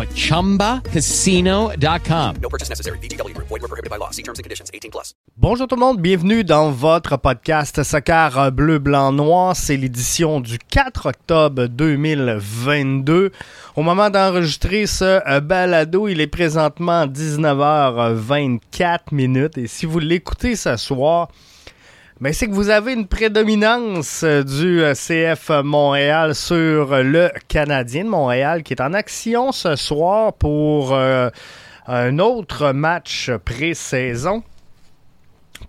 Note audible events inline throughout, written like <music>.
at ChumbaCasino.com. No purchase necessary. VGW. Void were prohibited by law. See terms and conditions. 18 plus. Bonjour tout le monde. Bienvenue dans votre podcast Soccer Bleu, Blanc, Noir. C'est l'édition du 4 octobre 2022. Au moment d'enregistrer ce balado, il est présentement 19h24 minutes. Et si vous l'écoutez ce soir, ben c'est que vous avez une prédominance du CF Montréal sur le Canadien de Montréal qui est en action ce soir pour euh, un autre match pré-saison.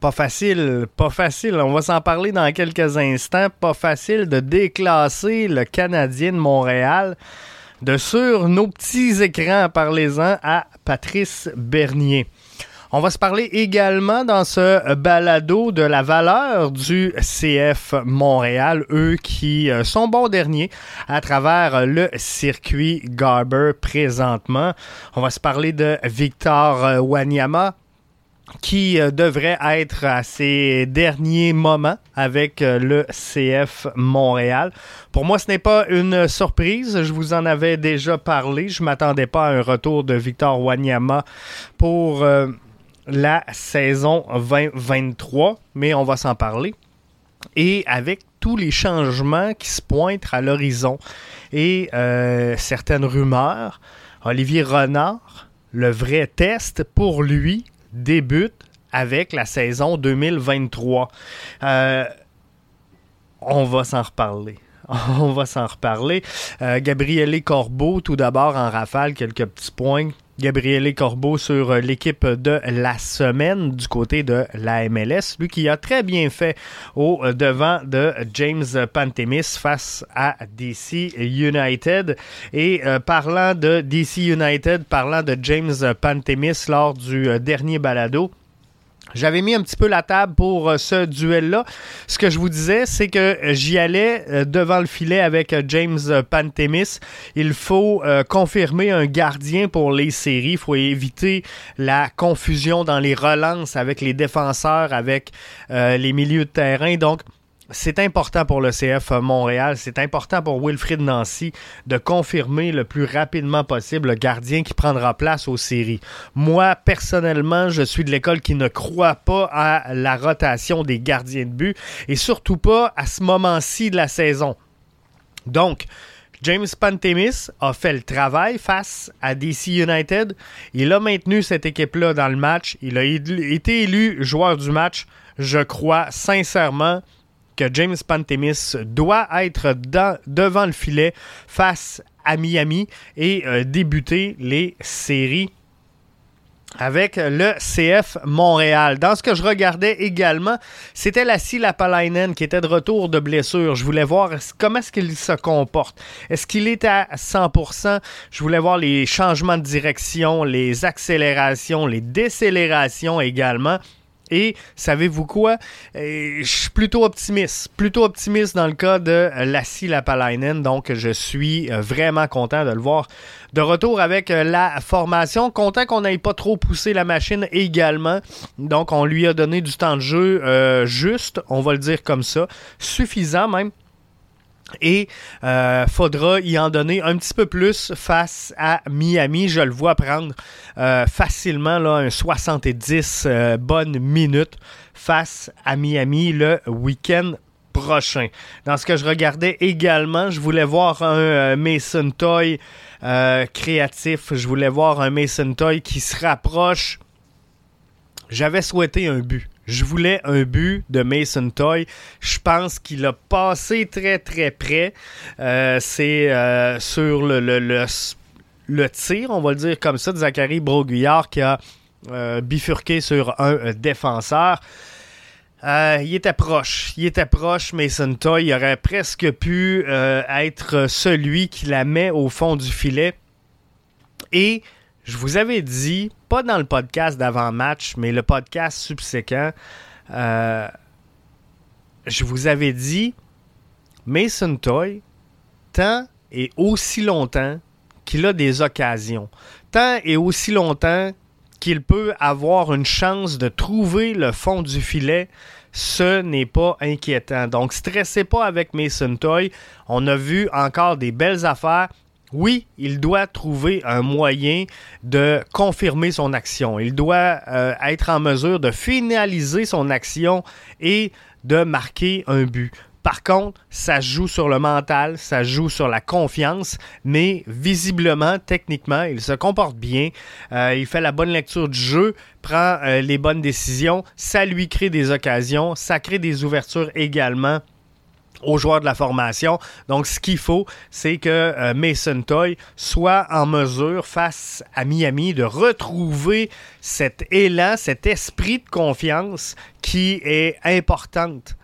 Pas facile, pas facile. On va s'en parler dans quelques instants. Pas facile de déclasser le Canadien de Montréal de sur nos petits écrans, parlez-en à Patrice Bernier. On va se parler également dans ce balado de la valeur du CF Montréal, eux qui sont bons derniers à travers le circuit Garber présentement. On va se parler de Victor Wanyama, qui devrait être à ses derniers moments avec le CF Montréal. Pour moi, ce n'est pas une surprise. Je vous en avais déjà parlé. Je m'attendais pas à un retour de Victor Wanyama pour euh, la saison 2023, mais on va s'en parler. Et avec tous les changements qui se pointent à l'horizon et euh, certaines rumeurs, Olivier Renard, le vrai test pour lui débute avec la saison 2023. Euh, on va s'en reparler. <laughs> On va s'en reparler. Euh, Gabriele Corbeau, tout d'abord en rafale, quelques petits points. Gabriele Corbeau sur l'équipe de la semaine du côté de la MLS. Lui qui a très bien fait au devant de James Pantemis face à DC United. Et euh, parlant de DC United, parlant de James Pantemis lors du euh, dernier balado, j'avais mis un petit peu la table pour euh, ce duel-là. Ce que je vous disais, c'est que j'y allais euh, devant le filet avec euh, James Pantemis. Il faut confirmer un gardien pour les séries. Il faut éviter la confusion dans les relances avec les défenseurs, avec les milieux de terrain. Donc, c'est important pour le CF Montréal, c'est important pour Wilfrid Nancy de confirmer le plus rapidement possible le gardien qui prendra place aux séries. Moi, personnellement, je suis de l'école qui ne croit pas à la rotation des gardiens de but et surtout pas à ce moment-ci de la saison. Donc, James Pantemis a fait le travail face à DC United. Il a maintenu cette équipe-là dans le match. Il a été élu joueur du match. Je crois sincèrement James Pantemis doit être devant le filet face à Miami et euh, débuter les séries avec le CF Montréal. Dans ce que je regardais également, c'était Lassie Lapalainen qui était de retour de blessure. Je voulais voir comment est-ce qu'il se comporte? Est-ce qu'il est à 100%? Je voulais voir les changements de direction, les accélérations, les décélérations également. Et savez-vous quoi? Euh, je suis plutôt optimiste. Plutôt optimiste dans le cas de Lassie Lapalainen. Donc, je suis euh, vraiment content de le voir de retour avec euh, la formation. Content qu'on n'ait pas trop poussé la machine également. Donc, on lui a donné du temps de jeu juste, on va le dire comme ça. Suffisant même. Et euh, faudra y en donner un petit peu plus face à Miami. Je le vois prendre euh, facilement là, un 70 euh, bonnes minutes face à Miami le week-end prochain. Dans ce que je regardais également, je voulais voir un euh, Mason Toy créatif. Je voulais voir un Mason Toy qui se rapproche. J'avais souhaité un but Je voulais un but de Mason Toy. Je pense qu'il a passé très très près. Euh, c'est euh, sur le, le, le, tir, on va le dire comme ça, de Zachary Broguillard qui a euh, bifurqué sur un défenseur. Il était proche. Il était proche, Mason Toy. Il aurait presque pu être celui qui la met au fond du filet. Et je vous avais dit, pas dans le podcast d'avant-match, mais le podcast subséquent, euh, je vous avais dit, Mason Toy, tant et aussi longtemps qu'il a des occasions, tant et aussi longtemps qu'il peut avoir une chance de trouver le fond du filet, ce n'est pas inquiétant. Donc, stressez pas avec Mason Toy. On a vu encore des belles affaires. Oui, il doit trouver un moyen de confirmer son action. Il doit euh, être en mesure de finaliser son action et de marquer un but. Par contre, ça joue sur le mental, ça joue sur la confiance, mais visiblement, techniquement, il se comporte bien. Euh, il fait la bonne lecture du jeu, prend euh, les bonnes décisions, ça lui crée des occasions, ça crée des ouvertures également aux joueurs de la formation. Donc, ce qu'il faut, c'est que euh, Mason Toy soit en mesure, face à Miami, de retrouver cet élan, cet esprit de confiance qui est importante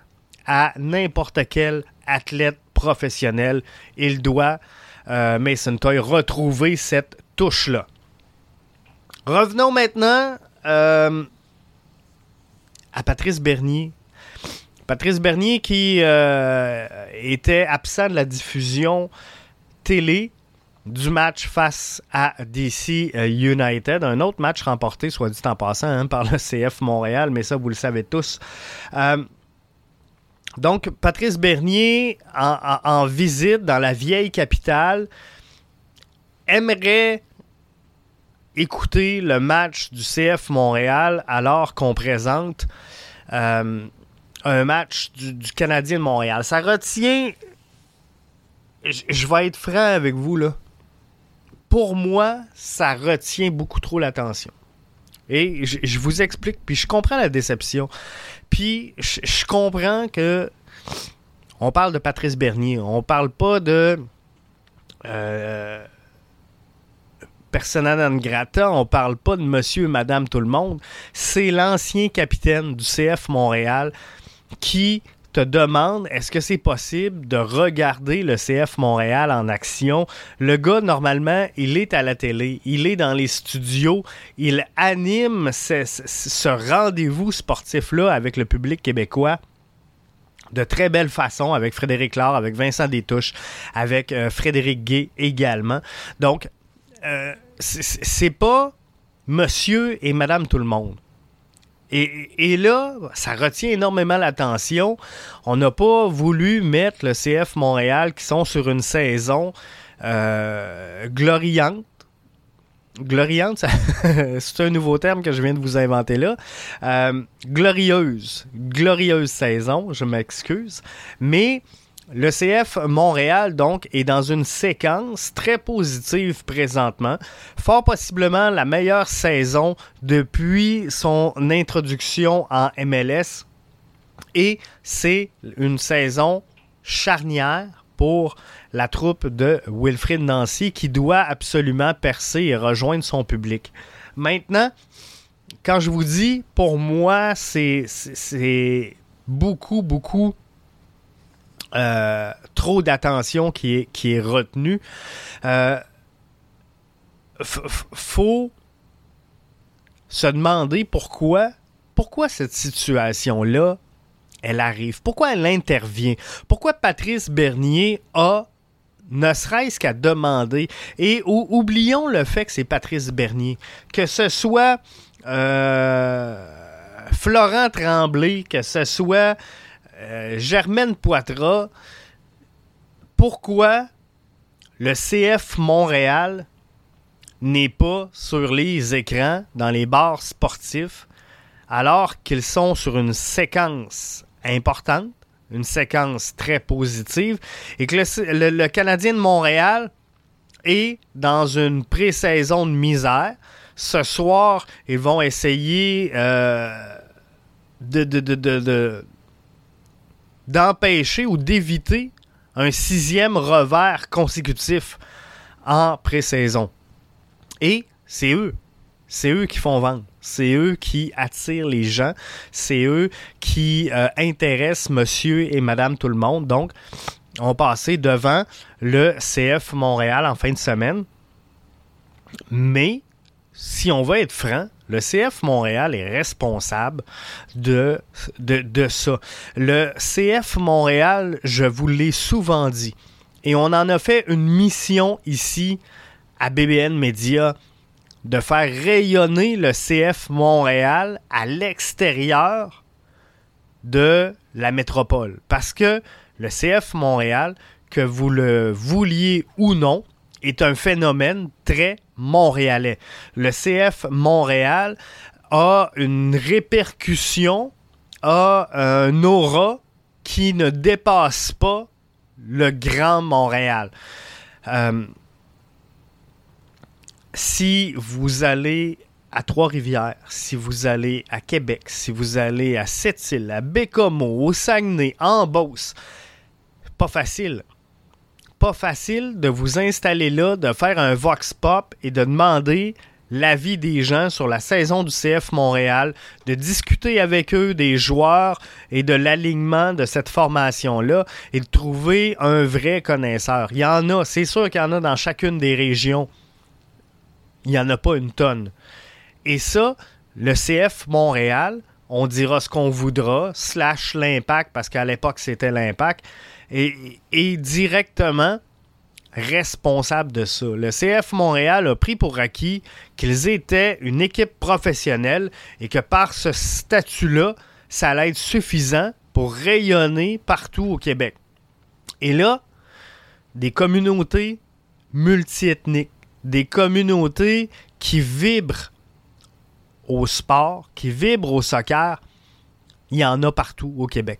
à n'importe quel athlète professionnel. Il doit, euh, Mason Toy, retrouver cette touche-là. Revenons maintenant euh, à Patrice Bernier. Patrice Bernier qui euh, était absent de la diffusion télé du match face à DC United. Un autre match remporté, soit dit en passant, hein, par le CF Montréal, mais ça, vous le savez tous. Euh, donc, Patrice Bernier, en, visite dans la vieille capitale, aimerait écouter le match du CF Montréal alors qu'on présente euh, un match du, Canadien de Montréal. Ça retient. Je, vais être franc avec vous, là. Pour moi, ça retient beaucoup trop l'attention. Et je, vous explique, puis je comprends la déception. Puis je, je, comprends que on parle de Patrice Bernier, on parle pas de euh, persona non grata, on parle pas de monsieur et madame tout le monde. C'est l'ancien capitaine du CF Montréal qui te demande est-ce que c'est possible de regarder le CF Montréal en action? Le gars, normalement, il est à la télé, il est dans les studios, il anime ce, rendez-vous sportif-là avec le public québécois de très belle façon avec Frédéric Laure, avec Vincent Détouche, avec euh, Frédéric Gay également. Donc, euh, c'est pas monsieur et madame tout le monde. Et, là, ça retient énormément l'attention. On n'a pas voulu mettre le CF Montréal qui sont sur une saison euh, gloriante. Gloriante, <laughs> c'est un nouveau terme que je viens de vous inventer là. Euh, glorieuse. Glorieuse saison, je m'excuse. Mais le CF Montréal, donc, est dans une séquence très positive présentement. Fort possiblement la meilleure saison depuis son introduction en MLS. Et c'est une saison charnière pour la troupe de Wilfrid Nancy qui doit absolument percer et rejoindre son public. Maintenant, quand je vous dis, pour moi, c'est beaucoup, beaucoup euh, trop d'attention qui est, qui est retenue. Euh, faut se demander pourquoi, pourquoi cette situation-là, elle arrive. Pourquoi elle intervient? Pourquoi Patrice Bernier a ne serait-ce qu'à demander. Et ou, oublions le fait que c'est Patrice Bernier. Que ce soit euh, Florent Tremblay, que ce soit euh, Germaine Poitras, pourquoi le CF Montréal n'est pas sur les écrans dans les bars sportifs alors qu'ils sont sur une séquence importante, une séquence très positive, et que le, Canadien de Montréal est dans une pré-saison de misère. Ce soir, ils vont essayer euh, de- d'empêcher ou d'éviter un sixième revers consécutif en pré-saison. Et c'est eux. C'est eux qui font vendre. C'est eux qui attirent les gens. C'est eux qui euh, intéressent monsieur et madame tout le monde. Donc, on passé devant le CF Montréal en fin de semaine. Mais, si on veut être franc, le CF Montréal est responsable de, de, de ça. Le CF Montréal, je vous l'ai souvent dit, et on en a fait une mission ici à BBN Media de faire rayonner le CF Montréal à l'extérieur de la métropole. Parce que le CF Montréal, que vous le vouliez ou non, est un phénomène très montréalais. Le CF Montréal a une répercussion, a un aura qui ne dépasse pas le Grand Montréal. Euh, si vous allez à Trois-Rivières, si vous allez à Québec, si vous allez à Sept-Îles, à Bécomo, au Saguenay, en Beauce, pas facile. Pas facile de vous installer là, de faire un vox pop et de demander l'avis des gens sur la saison du CF Montréal, de discuter avec eux des joueurs et de l'alignement de cette formation-là et de trouver un vrai connaisseur. Il y en a, c'est sûr qu'il y en a dans chacune des régions. Il n'y en a pas une tonne. Et ça, le CF Montréal, on dira ce qu'on voudra, slash l'impact, parce qu'à l'époque c'était l'impact, est, est directement responsable de ça. Le CF Montréal a pris pour acquis qu'ils étaient une équipe professionnelle et que par ce statut-là, ça allait être suffisant pour rayonner partout au Québec. Et là, des communautés multiethniques, des communautés qui vibrent au sport, qui vibrent au soccer, il y en a partout au Québec.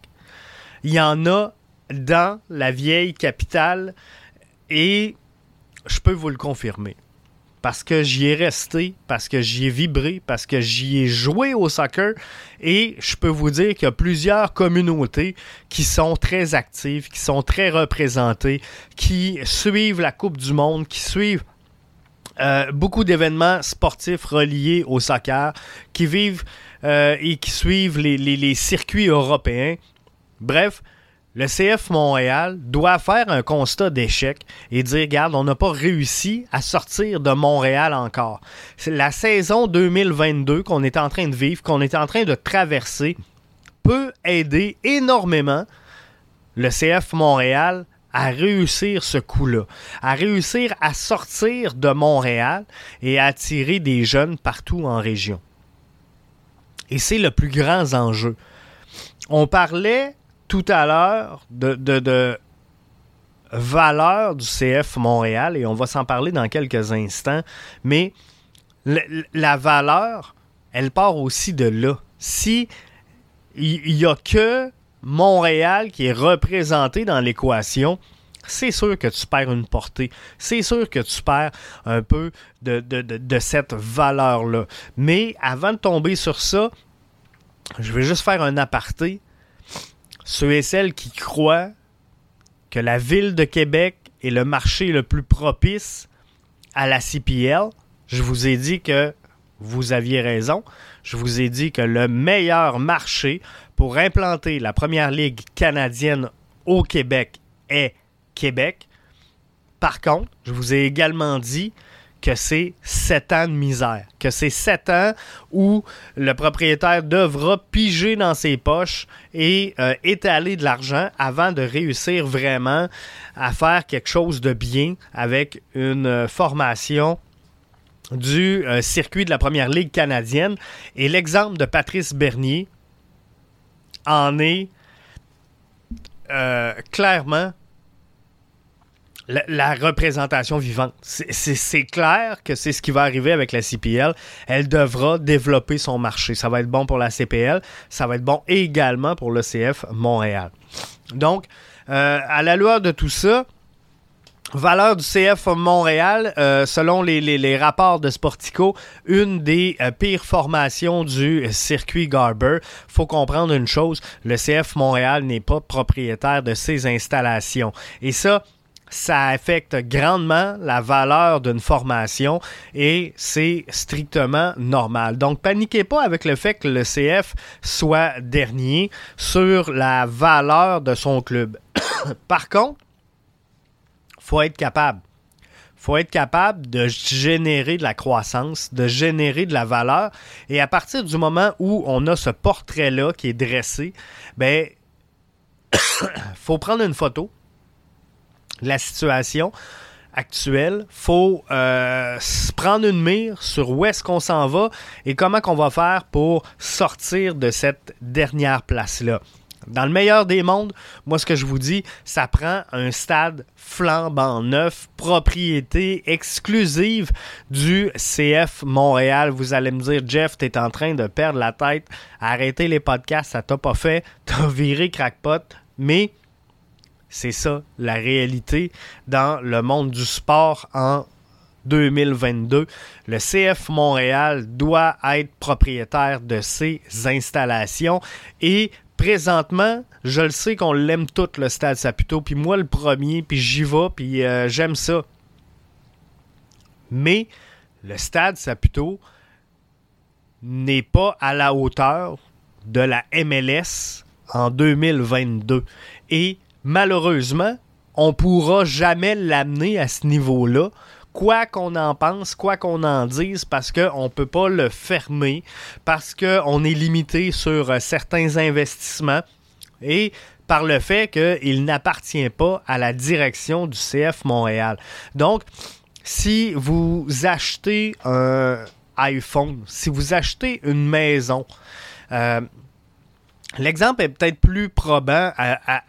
Il y en a dans la vieille capitale et je peux vous le confirmer. Parce que j'y ai resté, parce que j'y ai vibré, parce que j'y ai joué au soccer et je peux vous dire qu'il y a plusieurs communautés qui sont très actives, qui sont très représentées, qui suivent la Coupe du Monde, qui suivent euh, beaucoup d'événements sportifs reliés au soccer, qui vivent euh, et qui suivent les, circuits européens. Bref, le CF Montréal doit faire un constat d'échec et dire, regarde, on n'a pas réussi à sortir de Montréal encore. La saison 2022 qu'on est en train de vivre, qu'on est en train de traverser, peut aider énormément le CF Montréal à réussir ce coup-là, à réussir à sortir de Montréal et à attirer des jeunes partout en région. Et c'est le plus grand enjeu. On parlait tout à l'heure de, de, valeur du CF Montréal et on va s'en parler dans quelques instants, mais la valeur, elle part aussi de là. Si il n'y a que Montréal qui est représenté dans l'équation, c'est sûr que tu perds une portée. C'est sûr que tu perds un peu de- de cette valeur-là. Mais avant de tomber sur ça, je vais juste faire un aparté. Ceux et celles qui croient que la ville de Québec est le marché le plus propice à la CPL, je vous ai dit que vous aviez raison. Je vous ai dit que le meilleur marché pour implanter la première ligue canadienne au Québec est Québec. Par contre, je vous ai également dit que c'est sept ans de misère, que c'est sept ans où le propriétaire devra piger dans ses poches et euh, étaler de l'argent avant de réussir vraiment à faire quelque chose de bien avec une euh, formation du euh, circuit de la Première Ligue canadienne. Et l'exemple de Patrice Bernier en est clairement la, représentation vivante. C'est- clair que c'est ce qui va arriver avec la CPL. Elle devra développer son marché. Ça va être bon pour la CPL, ça va être bon également pour le CF Montréal. Donc, euh, à la lueur de tout ça, Valeur du CF Montréal, euh, selon les rapports de Sportico, une des euh, pires formations du circuit Garber. faut comprendre une chose, le CF Montréal n'est pas propriétaire de ses installations. Et ça, ça affecte grandement la valeur d'une formation et c'est strictement normal. Donc, paniquez pas avec le fait que le CF soit dernier sur la valeur de son club. <coughs> Par contre, faut être capable. faut être capable de générer de la croissance, de générer de la valeur. Et à partir du moment où on a ce portrait-là qui est dressé, ben, <coughs> faut prendre une photo la situation actuelle. faut euh, prendre une mire sur où est-ce qu'on s'en va et comment qu'on va faire pour sortir de cette dernière place-là. Dans le meilleur des mondes, moi ce que je vous dis, ça prend un stade flambant neuf, propriété exclusive du CF Montréal. Vous allez me dire, Jeff, t'es en train de perdre la tête, arrêtez les podcasts, ça t'a pas fait, t'as viré crackpot, mais c'est ça la réalité dans le monde du sport en 2022. Le CF Montréal doit être propriétaire de ses installations et présentement, je le sais qu'on l'aime tout le stade Saputo, puis moi le premier, puis j'y vais, puis euh, j'aime ça. Mais le stade Saputo n'est pas à la hauteur de la MLS en 2022 et malheureusement, on pourra jamais l'amener à ce niveau-là quoi qu'on en pense, quoi qu'on en dise, parce qu'on ne peut pas le fermer, parce qu'on est limité sur euh, certains investissements et par le fait qu'il n'appartient pas à la direction du CF Montréal. Donc, si vous achetez un iPhone, si vous achetez une maison, euh, L'exemple est peut-être plus probant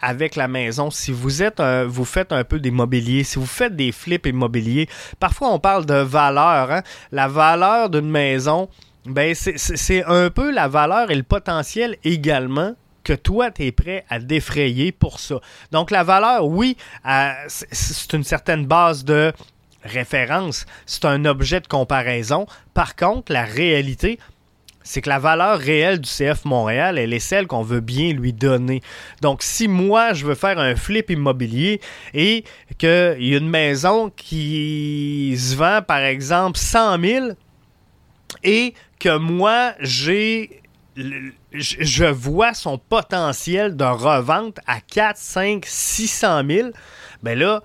avec la maison. Si vous êtes, vous faites un peu d'immobilier, si vous faites des flips immobiliers, parfois on parle de valeur. hein. La valeur d'une maison, ben c'est- un peu la valeur et le potentiel également que toi, tu es prêt à défrayer pour ça. Donc la valeur, oui, euh, c'est une certaine base de référence, c'est un objet de comparaison. Par contre, la réalité, c'est que la valeur réelle du CF Montréal, elle est celle qu'on veut bien lui donner. Donc, si moi, je veux faire un flip immobilier et qu'il y a une maison qui se vend, par exemple, 100 000 et que moi, j'ai je vois son potentiel de revente à 4, 5, 600 000, ben là,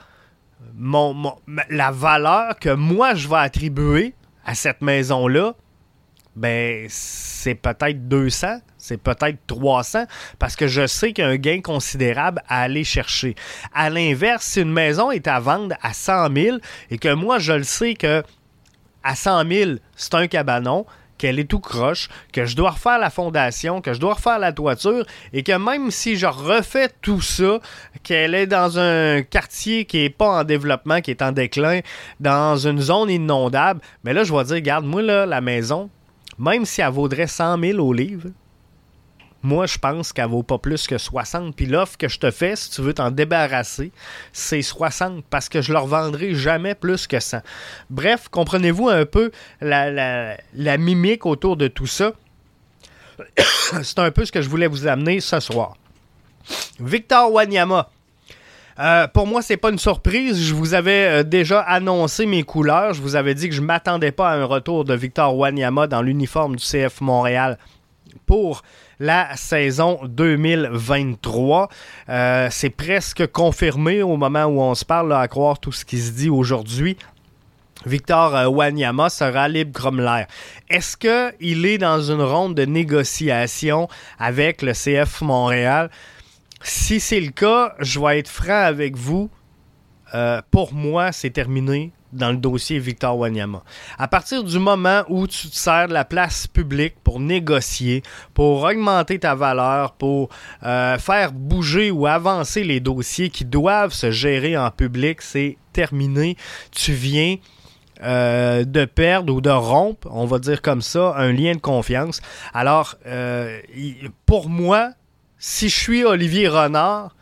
mon, mon- la valeur que moi, je vais attribuer à cette maison-là, ben c'est peut-être 200, c'est peut-être 300, parce que je sais qu'il y a un gain considérable à aller chercher. À l'inverse, si une maison est à vendre à 100 000 et que moi, je le sais que à 100 000, c'est un cabanon, qu'elle est tout croche, que je dois refaire la fondation, que je dois refaire la toiture, et que même si je refais tout ça, qu'elle est dans un quartier qui est pas en développement, qui est en déclin, dans une zone inondable, mais là, je vais dire, regarde, moi, là, la maison, même si elle vaudrait 100 000 au livre, moi, je pense qu'elle vaut pas plus que 60. Puis l'offre que je te fais, si tu veux t'en débarrasser, c'est 60 parce que je leur vendrai jamais plus que 100. Bref, comprenez-vous un peu la, la- la mimique autour de tout ça? <coughs> c'est un peu ce que je voulais vous amener ce soir. Victor Wanyama. Euh, pour moi, c'est pas une surprise. Je vous avais euh, déjà annoncé mes couleurs. Je vous avais dit que je m'attendais pas à un retour de Victor Wanyama dans l'uniforme du CF Montréal pour la saison 2023. Euh, c'est presque confirmé au moment où on se parle, à croire tout ce qui se dit aujourd'hui. Victor Wanyama sera libre comme. Est-ce qu'il est dans une ronde de négociation avec le CF Montréal? Si c'est le cas, je vais être franc avec vous. Euh, pour moi, c'est terminé dans le dossier Victor Wanyama. À partir du moment où tu te sers de la place publique pour négocier, pour augmenter ta valeur, pour euh, faire bouger ou avancer les dossiers qui doivent se gérer en public, c'est terminé. Tu viens euh, de perdre ou de rompre, on va dire comme ça, un lien de confiance. Alors, pour moi, si je suis Olivier Renard,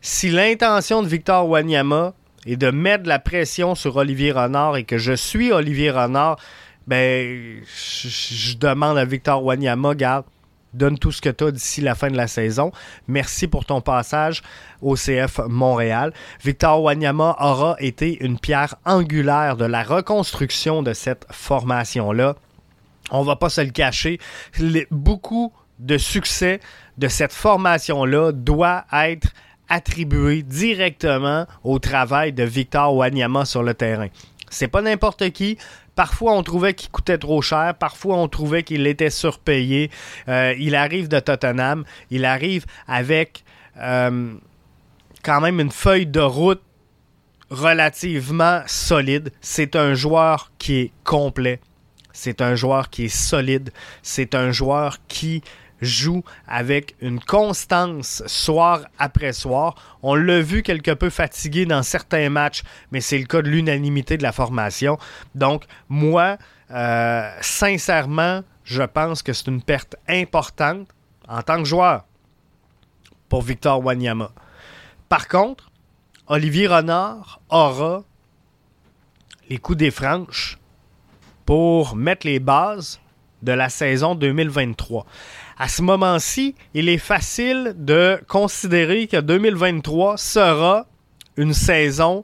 si l'intention de Victor Wanyama et de mettre la pression sur Olivier Renard et que je suis Olivier Renard, ben, je, demande à Victor Wanyama, garde, donne tout ce que tu as d'ici la fin de la saison. Merci pour ton passage au CF Montréal. Victor Wanyama aura été une pierre angulaire de la reconstruction de cette formation-là. On va pas se le cacher. Beaucoup de succès de cette formation-là doit être attribué directement au travail de Victor Wanyama sur le terrain. C'est pas n'importe qui. Parfois, on trouvait qu'il coûtait trop cher. Parfois, on trouvait qu'il était surpayé. Euh, il arrive de Tottenham. Il arrive avec euh, quand même une feuille de route relativement solide. C'est un joueur qui est complet. C'est un joueur qui est solide. C'est un joueur qui joue avec une constance soir après soir. On l'a vu quelque peu fatigué dans certains matchs, mais c'est le cas de l'unanimité de la formation. Donc, moi, euh, sincèrement, je pense que c'est une perte importante en tant que joueur pour Victor Wanyama. Par contre, Olivier Renard aura les coups des franches pour mettre les bases de la saison 2023. À ce moment-ci, il est facile de considérer que 2023 sera une saison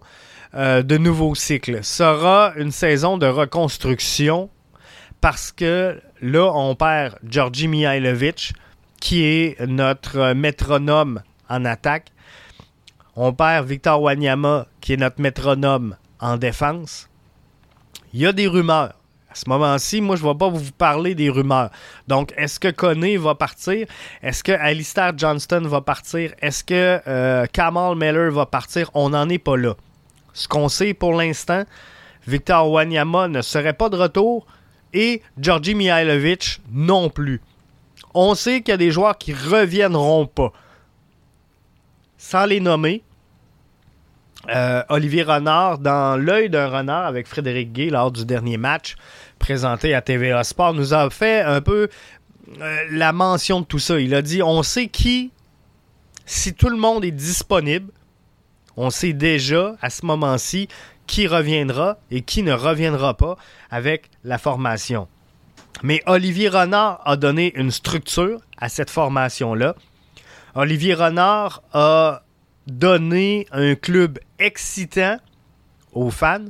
euh, de nouveau cycle, sera une saison de reconstruction parce que là, on perd Georgi Mihailovic, qui est notre métronome en attaque. On perd Victor Wanyama, qui est notre métronome en défense. Il y a des rumeurs. À ce moment-ci, moi, je ne vais pas vous parler des rumeurs. Donc, est-ce que Koné va partir? Est-ce que Alistair Johnston va partir? Est-ce que euh, Kamal Miller va partir? On n'en est pas là. Ce qu'on sait pour l'instant, Victor Wanyama ne serait pas de retour et Georgi Mihailovic non plus. On sait qu'il y a des joueurs qui reviendront pas. Sans les nommer, euh, Olivier Renard, dans l'œil d'un renard avec Frédéric Gay lors du dernier match présenté à TVA Sport, nous a fait un peu euh, la mention de tout ça. Il a dit on sait qui, si tout le monde est disponible, on sait déjà à ce moment-ci qui reviendra et qui ne reviendra pas avec la formation. Mais Olivier Renard a donné une structure à cette formation-là. Olivier Renard a donné un club excitant aux fans,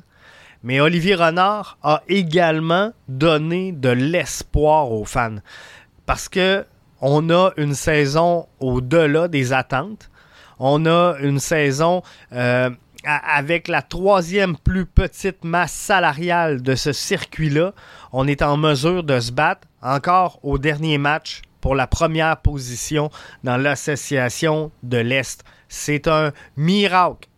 mais Olivier Renard a également donné de l'espoir aux fans parce que on a une saison au-delà des attentes. On a une saison euh, avec la troisième plus petite masse salariale de ce circuit-là. On est en mesure de se battre encore au dernier match pour la première position dans l'association de l'Est. C'est un miracle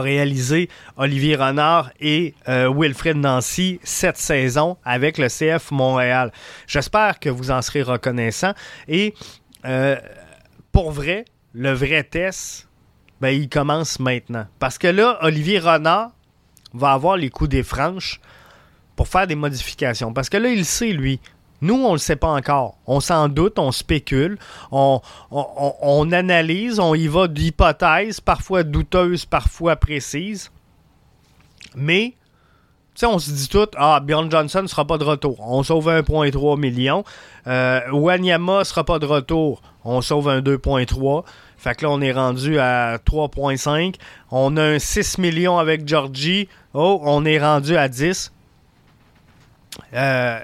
réalisé Olivier Renard et euh, Wilfred Nancy cette saison avec le CF Montréal. J'espère que vous en serez reconnaissants. Et euh, pour vrai, le vrai test, ben, il commence maintenant. Parce que là, Olivier Renard va avoir les coups des franches pour faire des modifications. Parce que là, il sait, lui. Nous, on ne le sait pas encore. On s'en doute, on spécule, on, analyse, on y va d'hypothèses, parfois douteuses, parfois précises. Mais, tu sais, on se dit tout, ah, Bjorn Johnson ne sera pas de retour. On sauve 1,3 million. Euh, Wanyama sera pas de retour. On sauve un 2,3. Fait que là, on est rendu à 3,5. On a un 6 millions avec Georgie. Oh, on est rendu à 10. Euh,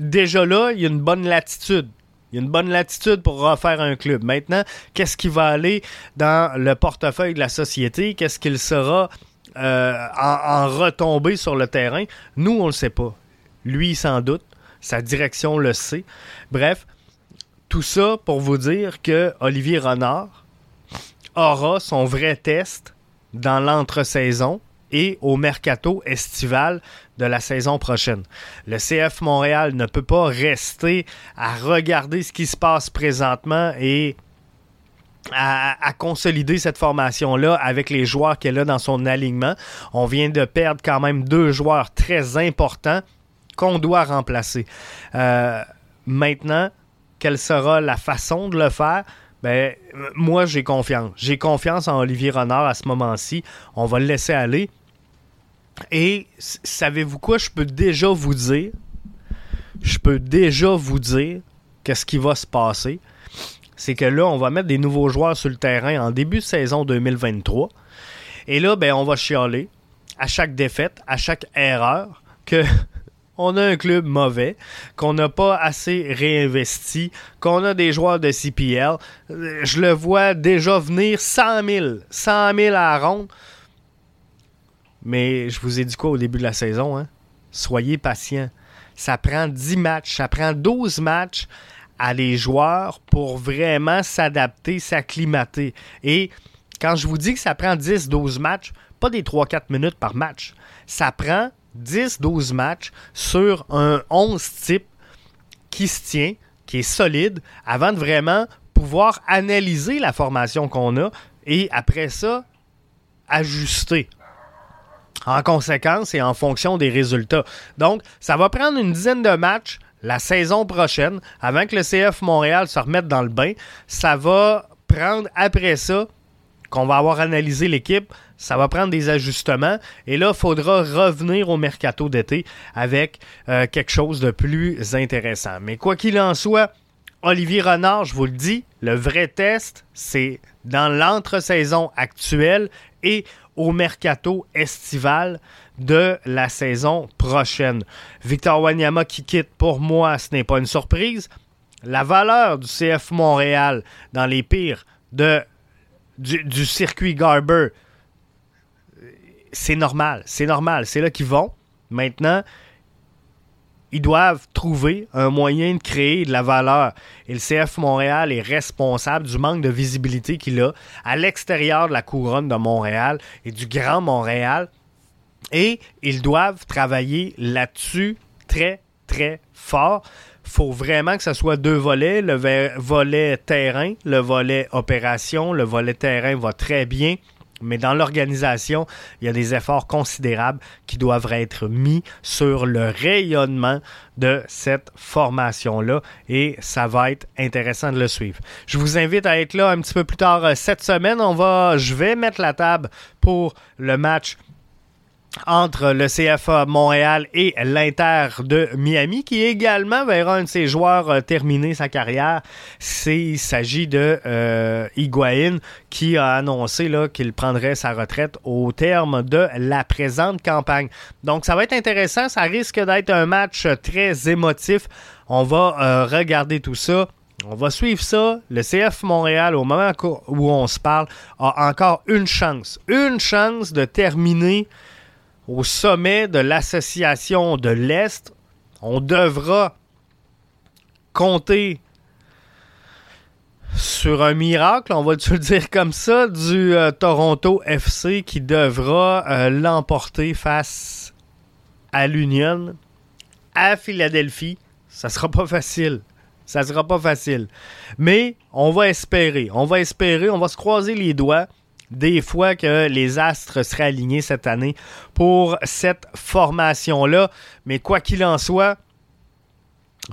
déjà là, il y a une bonne latitude. Il y a une bonne latitude pour refaire un club. Maintenant, qu'est-ce qui va aller dans le portefeuille de la société? Qu'est-ce qu'il sera euh, en, en retombée sur le terrain? Nous, on ne le sait pas. Lui, sans doute. Sa direction le sait. Bref, tout ça pour vous dire que Olivier Renard aura son vrai test dans l'entre-saison et au mercato estival de la saison prochaine. Le CF Montréal ne peut pas rester à regarder ce qui se passe présentement et à, consolider cette formation-là avec les joueurs qu'elle a dans son alignement. On vient de perdre quand même deux joueurs très importants qu'on doit remplacer. Euh, maintenant, quelle sera la façon de le faire? ben, moi, j'ai confiance. J'ai confiance en Olivier Renard à ce moment-ci. On va le laisser aller. Et savez-vous quoi? Je peux déjà vous dire. Je peux déjà vous dire qu'est-ce qui va se passer. C'est que là, on va mettre des nouveaux joueurs sur le terrain en début de saison 2023. Et là, ben, on va chialer à chaque défaite, à chaque erreur, que <laughs> on a un club mauvais, qu'on n'a pas assez réinvesti, qu'on a des joueurs de CPL. Je le vois déjà venir 100 000, 100 000 à la. Mais je vous ai dit quoi au début de la saison? Hein? Soyez patients. Ça prend 10 matchs, ça prend 12 matchs à les joueurs pour vraiment s'adapter, s'acclimater. Et quand je vous dis que ça prend 10-12 matchs, pas des 3-4 minutes par match. Ça prend 10-12 matchs sur un 11 type qui se tient, qui est solide, avant de vraiment pouvoir analyser la formation qu'on a et après ça, ajuster en conséquence et en fonction des résultats. Donc, ça va prendre une dizaine de matchs la saison prochaine avant que le CF Montréal se remette dans le bain. Ça va prendre après ça qu'on va avoir analysé l'équipe, ça va prendre des ajustements et là, il faudra revenir au mercato d'été avec euh, quelque chose de plus intéressant. Mais quoi qu'il en soit, Olivier Renard, je vous le dis, le vrai test, c'est dans l'entre-saison actuelle et au mercato estival de la saison prochaine. Victor Wanyama qui quitte, pour moi, ce n'est pas une surprise. La valeur du CF Montréal dans les pires de du, circuit Garber, c'est normal. C'est normal. C'est là qu'ils vont. Maintenant, ils doivent trouver un moyen de créer de la valeur. Et le CF Montréal est responsable du manque de visibilité qu'il a à l'extérieur de la couronne de Montréal et du Grand Montréal. Et ils doivent travailler là-dessus très, très fort faut vraiment que ce soit deux volets, le volet terrain, le volet opération. Le volet terrain va très bien. Mais dans l'organisation, il y a des efforts considérables qui doivent être mis sur le rayonnement de cette formation-là et ça va être intéressant de le suivre. Je vous invite à être là un petit peu plus tard euh, cette semaine. On va, je vais mettre la table pour le match entre le CFA Montréal et l'Inter de Miami, qui également verra un de ses joueurs euh, terminer sa carrière. Il s'agit de euh, Higuain, qui a annoncé qu'il prendrait sa retraite au terme de la présente campagne. Donc ça va être intéressant, ça risque d'être un match très émotif. On va euh, regarder tout ça. On va suivre ça. Le CF Montréal, au moment où on se parle, a encore une chance. Une chance de terminer au sommet de l'association de l'Est, on devra compter sur un miracle, on va le <laughs> dire comme ça, du euh, Toronto FC qui devra euh, l'emporter face à l'Union à Philadelphie. Ça sera pas facile. Ça sera pas facile. Mais on va espérer. On va espérer. On va se croiser les doigts des fois que les astres seraient alignés cette année pour cette formation-là. Mais quoi qu'il en soit,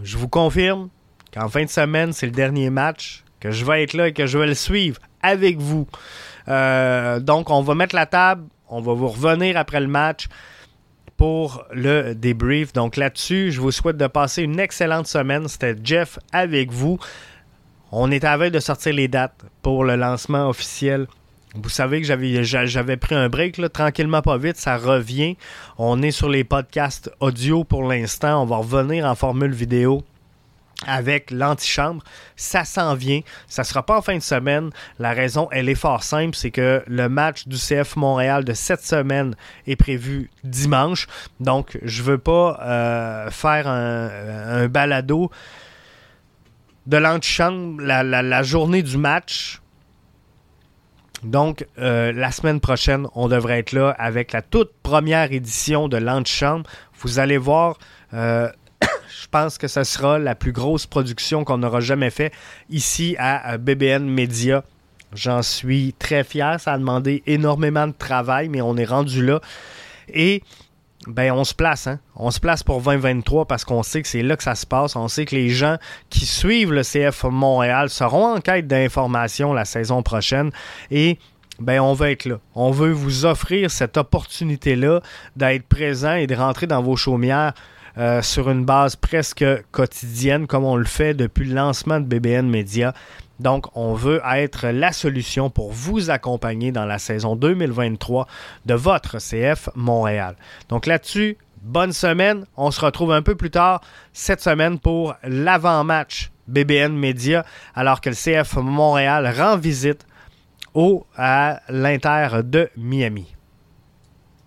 je vous confirme qu'en fin de semaine, c'est le dernier match, que je vais être là et que je vais le suivre avec vous. Euh, donc, on va mettre la table, on va vous revenir après le match pour le débrief. Donc là-dessus, je vous souhaite de passer une excellente semaine. C'était Jeff avec vous. On est à veille de sortir les dates pour le lancement officiel vous savez que j'avais, j'avais pris un break, tranquillement pas vite, ça revient. On est sur les podcasts audio pour l'instant. On va revenir en formule vidéo avec l'antichambre. Ça s'en vient. Ça sera pas en fin de semaine. La raison, elle est fort simple, c'est que le match du CF Montréal de cette semaine est prévu dimanche. Donc, je veux pas euh, faire un, balado de l'antichambre la, la journée du match donc, euh, la semaine prochaine, on devrait être là avec la toute première édition de l'Antichambre. Vous allez voir, euh, <coughs> je pense que ce sera la plus grosse production qu'on aura jamais fait ici à BBN Media. J'en suis très fier. Ça a demandé énormément de travail, mais on est rendu là. Et ben on se place, hein? On se place pour 2023 parce qu'on sait que c'est là que ça se passe. On sait que les gens qui suivent le CF Montréal seront en quête d'informations la saison prochaine et ben on veut être là. On veut vous offrir cette opportunité-là d'être présent et de rentrer dans vos chaumières euh, sur une base presque quotidienne comme on le fait depuis le lancement de BBN Media. Donc, on veut être la solution pour vous accompagner dans la saison 2023 de votre CF Montréal. Donc là-dessus, bonne semaine. On se retrouve un peu plus tard cette semaine pour l'avant-match BBN Media, alors que le CF Montréal rend visite au, à l'Inter de Miami.